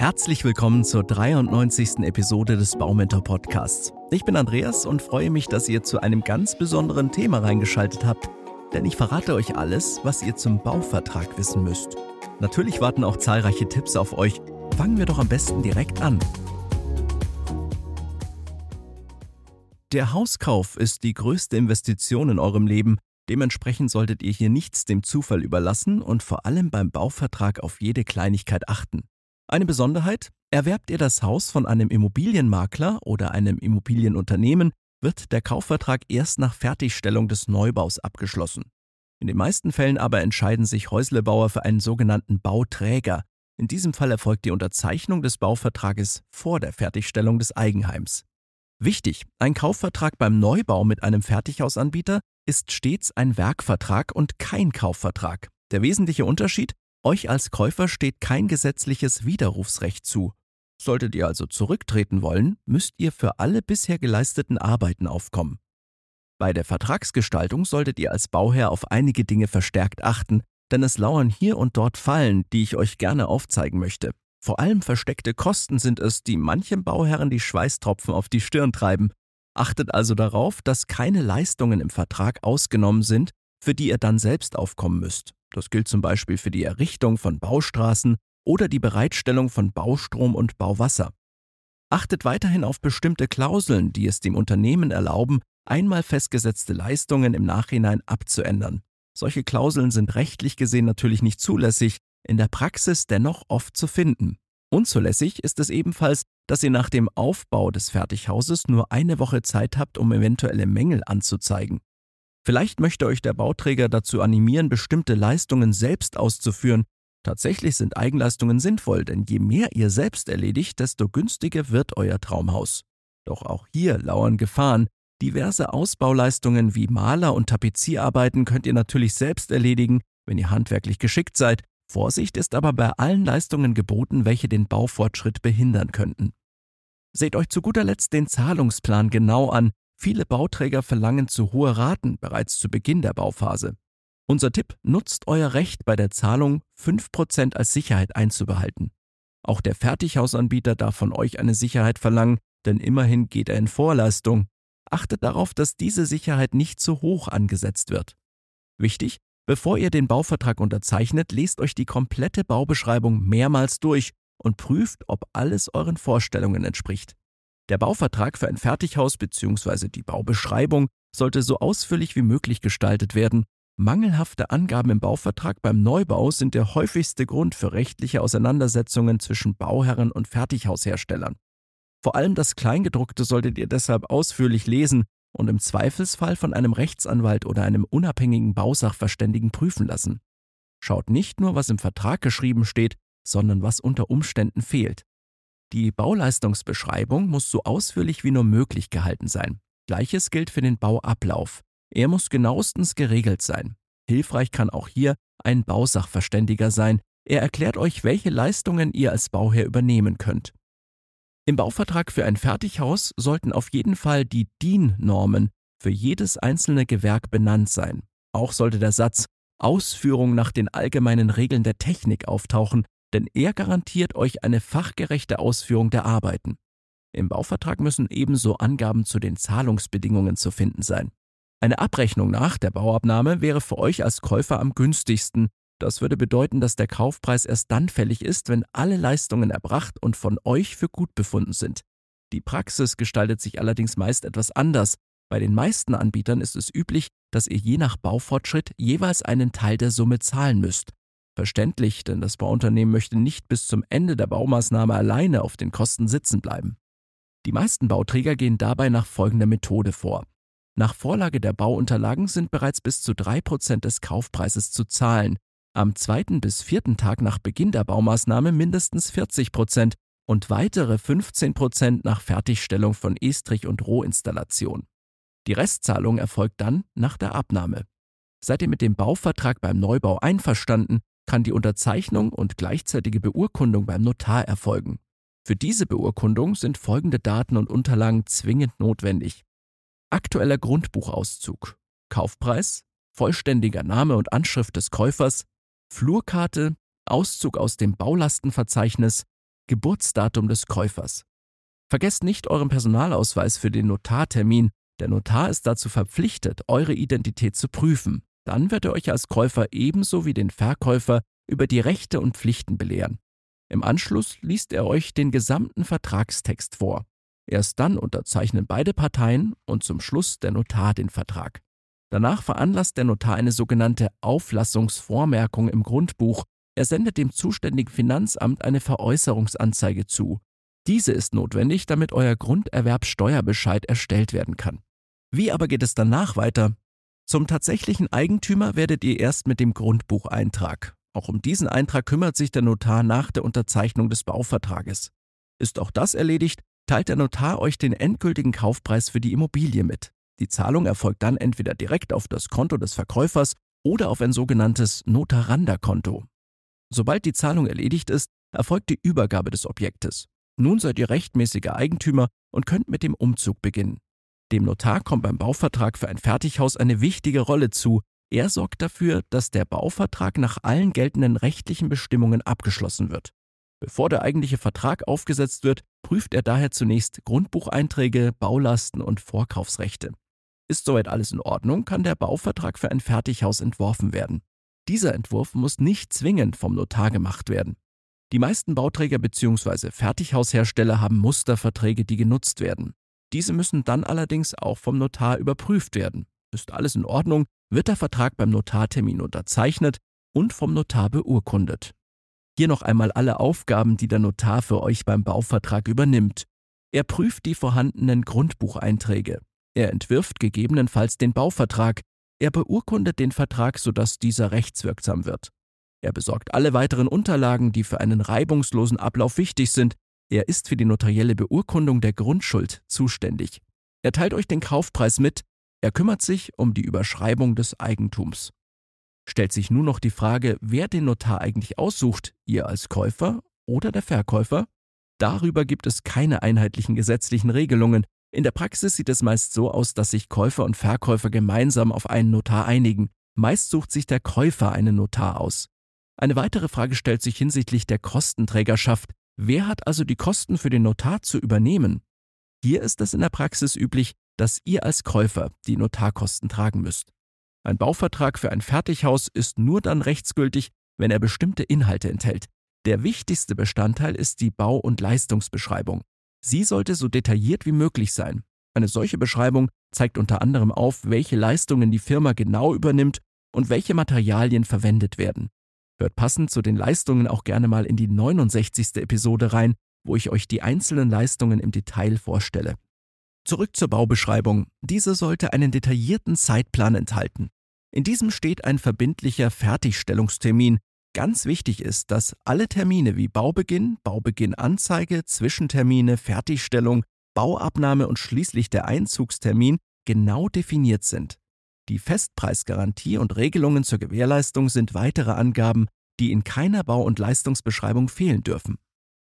Herzlich willkommen zur 93. Episode des Baumentor Podcasts. Ich bin Andreas und freue mich, dass ihr zu einem ganz besonderen Thema reingeschaltet habt, denn ich verrate euch alles, was ihr zum Bauvertrag wissen müsst. Natürlich warten auch zahlreiche Tipps auf euch. Fangen wir doch am besten direkt an. Der Hauskauf ist die größte Investition in eurem Leben. Dementsprechend solltet ihr hier nichts dem Zufall überlassen und vor allem beim Bauvertrag auf jede Kleinigkeit achten. Eine Besonderheit, erwerbt ihr das Haus von einem Immobilienmakler oder einem Immobilienunternehmen, wird der Kaufvertrag erst nach Fertigstellung des Neubaus abgeschlossen. In den meisten Fällen aber entscheiden sich Häuslebauer für einen sogenannten Bauträger. In diesem Fall erfolgt die Unterzeichnung des Bauvertrages vor der Fertigstellung des Eigenheims. Wichtig, ein Kaufvertrag beim Neubau mit einem Fertighausanbieter ist stets ein Werkvertrag und kein Kaufvertrag. Der wesentliche Unterschied, euch als Käufer steht kein gesetzliches Widerrufsrecht zu. Solltet ihr also zurücktreten wollen, müsst ihr für alle bisher geleisteten Arbeiten aufkommen. Bei der Vertragsgestaltung solltet ihr als Bauherr auf einige Dinge verstärkt achten, denn es lauern hier und dort Fallen, die ich euch gerne aufzeigen möchte. Vor allem versteckte Kosten sind es, die manchem Bauherren die Schweißtropfen auf die Stirn treiben. Achtet also darauf, dass keine Leistungen im Vertrag ausgenommen sind, für die ihr dann selbst aufkommen müsst. Das gilt zum Beispiel für die Errichtung von Baustraßen oder die Bereitstellung von Baustrom und Bauwasser. Achtet weiterhin auf bestimmte Klauseln, die es dem Unternehmen erlauben, einmal festgesetzte Leistungen im Nachhinein abzuändern. Solche Klauseln sind rechtlich gesehen natürlich nicht zulässig, in der Praxis dennoch oft zu finden. Unzulässig ist es ebenfalls, dass ihr nach dem Aufbau des Fertighauses nur eine Woche Zeit habt, um eventuelle Mängel anzuzeigen. Vielleicht möchte euch der Bauträger dazu animieren, bestimmte Leistungen selbst auszuführen. Tatsächlich sind Eigenleistungen sinnvoll, denn je mehr ihr selbst erledigt, desto günstiger wird euer Traumhaus. Doch auch hier lauern Gefahren. Diverse Ausbauleistungen wie Maler- und Tapezierarbeiten könnt ihr natürlich selbst erledigen, wenn ihr handwerklich geschickt seid. Vorsicht ist aber bei allen Leistungen geboten, welche den Baufortschritt behindern könnten. Seht euch zu guter Letzt den Zahlungsplan genau an, Viele Bauträger verlangen zu hohe Raten bereits zu Beginn der Bauphase. Unser Tipp, nutzt euer Recht bei der Zahlung 5% als Sicherheit einzubehalten. Auch der Fertighausanbieter darf von euch eine Sicherheit verlangen, denn immerhin geht er in Vorleistung. Achtet darauf, dass diese Sicherheit nicht zu hoch angesetzt wird. Wichtig, bevor ihr den Bauvertrag unterzeichnet, lest euch die komplette Baubeschreibung mehrmals durch und prüft, ob alles euren Vorstellungen entspricht. Der Bauvertrag für ein Fertighaus bzw. die Baubeschreibung sollte so ausführlich wie möglich gestaltet werden. Mangelhafte Angaben im Bauvertrag beim Neubau sind der häufigste Grund für rechtliche Auseinandersetzungen zwischen Bauherren und Fertighausherstellern. Vor allem das Kleingedruckte solltet ihr deshalb ausführlich lesen und im Zweifelsfall von einem Rechtsanwalt oder einem unabhängigen Bausachverständigen prüfen lassen. Schaut nicht nur, was im Vertrag geschrieben steht, sondern was unter Umständen fehlt. Die Bauleistungsbeschreibung muss so ausführlich wie nur möglich gehalten sein. Gleiches gilt für den Bauablauf. Er muss genauestens geregelt sein. Hilfreich kann auch hier ein Bausachverständiger sein. Er erklärt euch, welche Leistungen ihr als Bauherr übernehmen könnt. Im Bauvertrag für ein Fertighaus sollten auf jeden Fall die DIN-Normen für jedes einzelne Gewerk benannt sein. Auch sollte der Satz Ausführung nach den allgemeinen Regeln der Technik auftauchen, denn er garantiert euch eine fachgerechte Ausführung der Arbeiten. Im Bauvertrag müssen ebenso Angaben zu den Zahlungsbedingungen zu finden sein. Eine Abrechnung nach der Bauabnahme wäre für euch als Käufer am günstigsten. Das würde bedeuten, dass der Kaufpreis erst dann fällig ist, wenn alle Leistungen erbracht und von euch für gut befunden sind. Die Praxis gestaltet sich allerdings meist etwas anders. Bei den meisten Anbietern ist es üblich, dass ihr je nach Baufortschritt jeweils einen Teil der Summe zahlen müsst. Verständlich, denn das Bauunternehmen möchte nicht bis zum Ende der Baumaßnahme alleine auf den Kosten sitzen bleiben. Die meisten Bauträger gehen dabei nach folgender Methode vor. Nach Vorlage der Bauunterlagen sind bereits bis zu 3% des Kaufpreises zu zahlen, am zweiten bis vierten Tag nach Beginn der Baumaßnahme mindestens 40% und weitere 15% nach Fertigstellung von Estrich- und Rohinstallation. Die Restzahlung erfolgt dann nach der Abnahme. Seid ihr mit dem Bauvertrag beim Neubau einverstanden, kann die Unterzeichnung und gleichzeitige Beurkundung beim Notar erfolgen. Für diese Beurkundung sind folgende Daten und Unterlagen zwingend notwendig. Aktueller Grundbuchauszug, Kaufpreis, vollständiger Name und Anschrift des Käufers, Flurkarte, Auszug aus dem Baulastenverzeichnis, Geburtsdatum des Käufers. Vergesst nicht euren Personalausweis für den Notartermin. Der Notar ist dazu verpflichtet, eure Identität zu prüfen. Dann wird er euch als Käufer ebenso wie den Verkäufer über die Rechte und Pflichten belehren. Im Anschluss liest er euch den gesamten Vertragstext vor. Erst dann unterzeichnen beide Parteien und zum Schluss der Notar den Vertrag. Danach veranlasst der Notar eine sogenannte Auflassungsvormerkung im Grundbuch. Er sendet dem zuständigen Finanzamt eine Veräußerungsanzeige zu. Diese ist notwendig, damit euer Grunderwerbsteuerbescheid erstellt werden kann. Wie aber geht es danach weiter? Zum tatsächlichen Eigentümer werdet ihr erst mit dem Grundbucheintrag. Auch um diesen Eintrag kümmert sich der Notar nach der Unterzeichnung des Bauvertrages. Ist auch das erledigt, teilt der Notar euch den endgültigen Kaufpreis für die Immobilie mit. Die Zahlung erfolgt dann entweder direkt auf das Konto des Verkäufers oder auf ein sogenanntes Notaranda-Konto. Sobald die Zahlung erledigt ist, erfolgt die Übergabe des Objektes. Nun seid ihr rechtmäßiger Eigentümer und könnt mit dem Umzug beginnen. Dem Notar kommt beim Bauvertrag für ein Fertighaus eine wichtige Rolle zu. Er sorgt dafür, dass der Bauvertrag nach allen geltenden rechtlichen Bestimmungen abgeschlossen wird. Bevor der eigentliche Vertrag aufgesetzt wird, prüft er daher zunächst Grundbucheinträge, Baulasten und Vorkaufsrechte. Ist soweit alles in Ordnung, kann der Bauvertrag für ein Fertighaus entworfen werden. Dieser Entwurf muss nicht zwingend vom Notar gemacht werden. Die meisten Bauträger bzw. Fertighaushersteller haben Musterverträge, die genutzt werden. Diese müssen dann allerdings auch vom Notar überprüft werden. Ist alles in Ordnung, wird der Vertrag beim Notartermin unterzeichnet und vom Notar beurkundet. Hier noch einmal alle Aufgaben, die der Notar für euch beim Bauvertrag übernimmt. Er prüft die vorhandenen Grundbucheinträge. Er entwirft gegebenenfalls den Bauvertrag. Er beurkundet den Vertrag, sodass dieser rechtswirksam wird. Er besorgt alle weiteren Unterlagen, die für einen reibungslosen Ablauf wichtig sind. Er ist für die notarielle Beurkundung der Grundschuld zuständig. Er teilt euch den Kaufpreis mit. Er kümmert sich um die Überschreibung des Eigentums. Stellt sich nun noch die Frage, wer den Notar eigentlich aussucht, ihr als Käufer oder der Verkäufer? Darüber gibt es keine einheitlichen gesetzlichen Regelungen. In der Praxis sieht es meist so aus, dass sich Käufer und Verkäufer gemeinsam auf einen Notar einigen. Meist sucht sich der Käufer einen Notar aus. Eine weitere Frage stellt sich hinsichtlich der Kostenträgerschaft. Wer hat also die Kosten für den Notar zu übernehmen? Hier ist es in der Praxis üblich, dass ihr als Käufer die Notarkosten tragen müsst. Ein Bauvertrag für ein Fertighaus ist nur dann rechtsgültig, wenn er bestimmte Inhalte enthält. Der wichtigste Bestandteil ist die Bau- und Leistungsbeschreibung. Sie sollte so detailliert wie möglich sein. Eine solche Beschreibung zeigt unter anderem auf, welche Leistungen die Firma genau übernimmt und welche Materialien verwendet werden. Hört passend zu den Leistungen auch gerne mal in die 69. Episode rein, wo ich euch die einzelnen Leistungen im Detail vorstelle. Zurück zur Baubeschreibung. Diese sollte einen detaillierten Zeitplan enthalten. In diesem steht ein verbindlicher Fertigstellungstermin, Ganz wichtig ist, dass alle Termine wie Baubeginn, Baubeginnanzeige, Zwischentermine, Fertigstellung, Bauabnahme und schließlich der Einzugstermin genau definiert sind. Die Festpreisgarantie und Regelungen zur Gewährleistung sind weitere Angaben, die in keiner Bau- und Leistungsbeschreibung fehlen dürfen.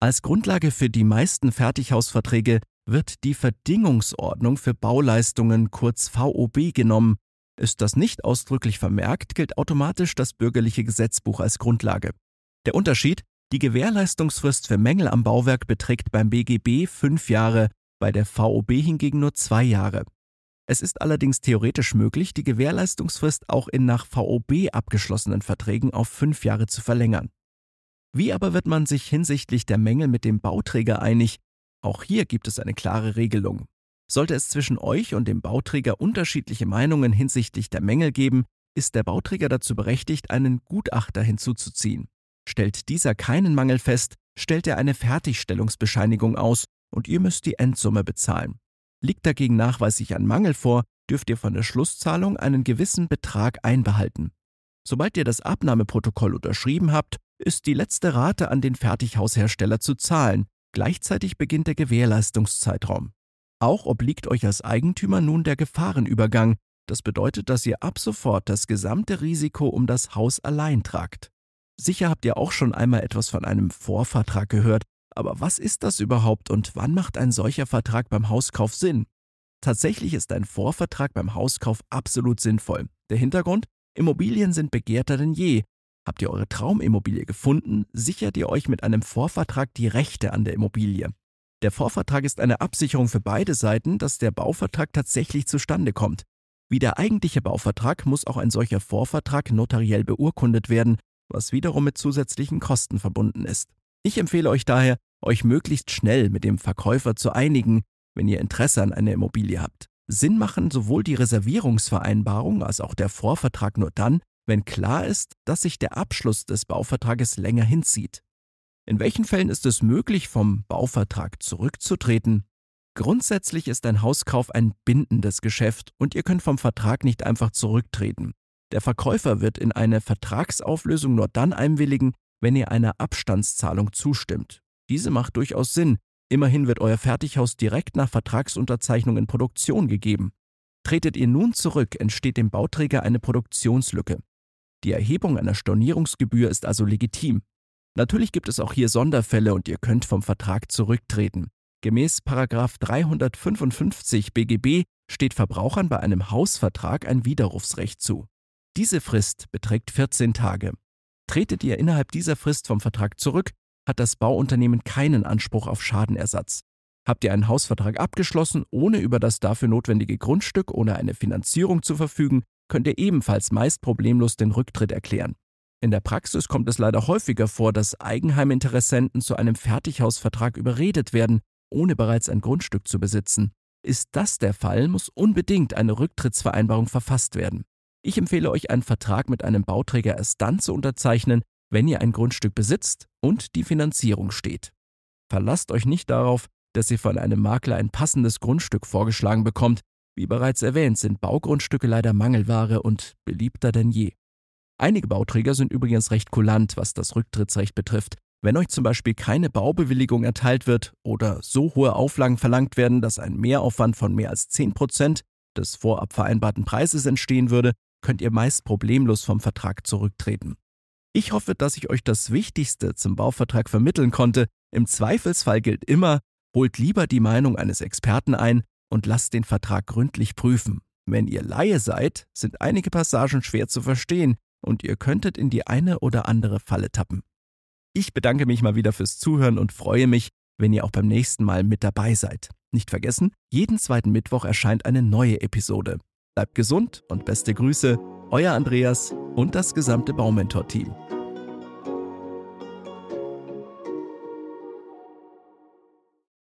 Als Grundlage für die meisten Fertighausverträge wird die Verdingungsordnung für Bauleistungen kurz VOB genommen, ist das nicht ausdrücklich vermerkt, gilt automatisch das bürgerliche Gesetzbuch als Grundlage. Der Unterschied, die Gewährleistungsfrist für Mängel am Bauwerk beträgt beim BGB fünf Jahre, bei der VOB hingegen nur zwei Jahre. Es ist allerdings theoretisch möglich, die Gewährleistungsfrist auch in nach VOB abgeschlossenen Verträgen auf fünf Jahre zu verlängern. Wie aber wird man sich hinsichtlich der Mängel mit dem Bauträger einig? Auch hier gibt es eine klare Regelung. Sollte es zwischen euch und dem Bauträger unterschiedliche Meinungen hinsichtlich der Mängel geben, ist der Bauträger dazu berechtigt, einen Gutachter hinzuzuziehen. Stellt dieser keinen Mangel fest, stellt er eine Fertigstellungsbescheinigung aus und ihr müsst die Endsumme bezahlen. Liegt dagegen nachweislich ein Mangel vor, dürft ihr von der Schlusszahlung einen gewissen Betrag einbehalten. Sobald ihr das Abnahmeprotokoll unterschrieben habt, ist die letzte Rate an den Fertighaushersteller zu zahlen. Gleichzeitig beginnt der Gewährleistungszeitraum. Auch obliegt euch als Eigentümer nun der Gefahrenübergang. Das bedeutet, dass ihr ab sofort das gesamte Risiko um das Haus allein tragt. Sicher habt ihr auch schon einmal etwas von einem Vorvertrag gehört, aber was ist das überhaupt und wann macht ein solcher Vertrag beim Hauskauf Sinn? Tatsächlich ist ein Vorvertrag beim Hauskauf absolut sinnvoll. Der Hintergrund? Immobilien sind begehrter denn je. Habt ihr eure Traumimmobilie gefunden, sichert ihr euch mit einem Vorvertrag die Rechte an der Immobilie. Der Vorvertrag ist eine Absicherung für beide Seiten, dass der Bauvertrag tatsächlich zustande kommt. Wie der eigentliche Bauvertrag muss auch ein solcher Vorvertrag notariell beurkundet werden, was wiederum mit zusätzlichen Kosten verbunden ist. Ich empfehle euch daher, euch möglichst schnell mit dem Verkäufer zu einigen, wenn ihr Interesse an einer Immobilie habt. Sinn machen sowohl die Reservierungsvereinbarung als auch der Vorvertrag nur dann, wenn klar ist, dass sich der Abschluss des Bauvertrages länger hinzieht. In welchen Fällen ist es möglich, vom Bauvertrag zurückzutreten? Grundsätzlich ist ein Hauskauf ein bindendes Geschäft und ihr könnt vom Vertrag nicht einfach zurücktreten. Der Verkäufer wird in eine Vertragsauflösung nur dann einwilligen, wenn ihr einer Abstandszahlung zustimmt. Diese macht durchaus Sinn, immerhin wird euer Fertighaus direkt nach Vertragsunterzeichnung in Produktion gegeben. Tretet ihr nun zurück, entsteht dem Bauträger eine Produktionslücke. Die Erhebung einer Stornierungsgebühr ist also legitim. Natürlich gibt es auch hier Sonderfälle und ihr könnt vom Vertrag zurücktreten. Gemäß 355 BGB steht Verbrauchern bei einem Hausvertrag ein Widerrufsrecht zu. Diese Frist beträgt 14 Tage. Tretet ihr innerhalb dieser Frist vom Vertrag zurück, hat das Bauunternehmen keinen Anspruch auf Schadenersatz. Habt ihr einen Hausvertrag abgeschlossen, ohne über das dafür notwendige Grundstück oder eine Finanzierung zu verfügen, könnt ihr ebenfalls meist problemlos den Rücktritt erklären. In der Praxis kommt es leider häufiger vor, dass Eigenheiminteressenten zu einem Fertighausvertrag überredet werden, ohne bereits ein Grundstück zu besitzen. Ist das der Fall, muss unbedingt eine Rücktrittsvereinbarung verfasst werden. Ich empfehle euch, einen Vertrag mit einem Bauträger erst dann zu unterzeichnen, wenn ihr ein Grundstück besitzt und die Finanzierung steht. Verlasst euch nicht darauf, dass ihr von einem Makler ein passendes Grundstück vorgeschlagen bekommt. Wie bereits erwähnt, sind Baugrundstücke leider Mangelware und beliebter denn je. Einige Bauträger sind übrigens recht kulant, was das Rücktrittsrecht betrifft. Wenn euch zum Beispiel keine Baubewilligung erteilt wird oder so hohe Auflagen verlangt werden, dass ein Mehraufwand von mehr als 10% des vorab vereinbarten Preises entstehen würde, könnt ihr meist problemlos vom Vertrag zurücktreten. Ich hoffe, dass ich euch das Wichtigste zum Bauvertrag vermitteln konnte. Im Zweifelsfall gilt immer, holt lieber die Meinung eines Experten ein und lasst den Vertrag gründlich prüfen. Wenn ihr Laie seid, sind einige Passagen schwer zu verstehen und ihr könntet in die eine oder andere Falle tappen. Ich bedanke mich mal wieder fürs Zuhören und freue mich, wenn ihr auch beim nächsten Mal mit dabei seid. Nicht vergessen, jeden zweiten Mittwoch erscheint eine neue Episode. Bleibt gesund und beste Grüße, euer Andreas und das gesamte Baumentor-Team.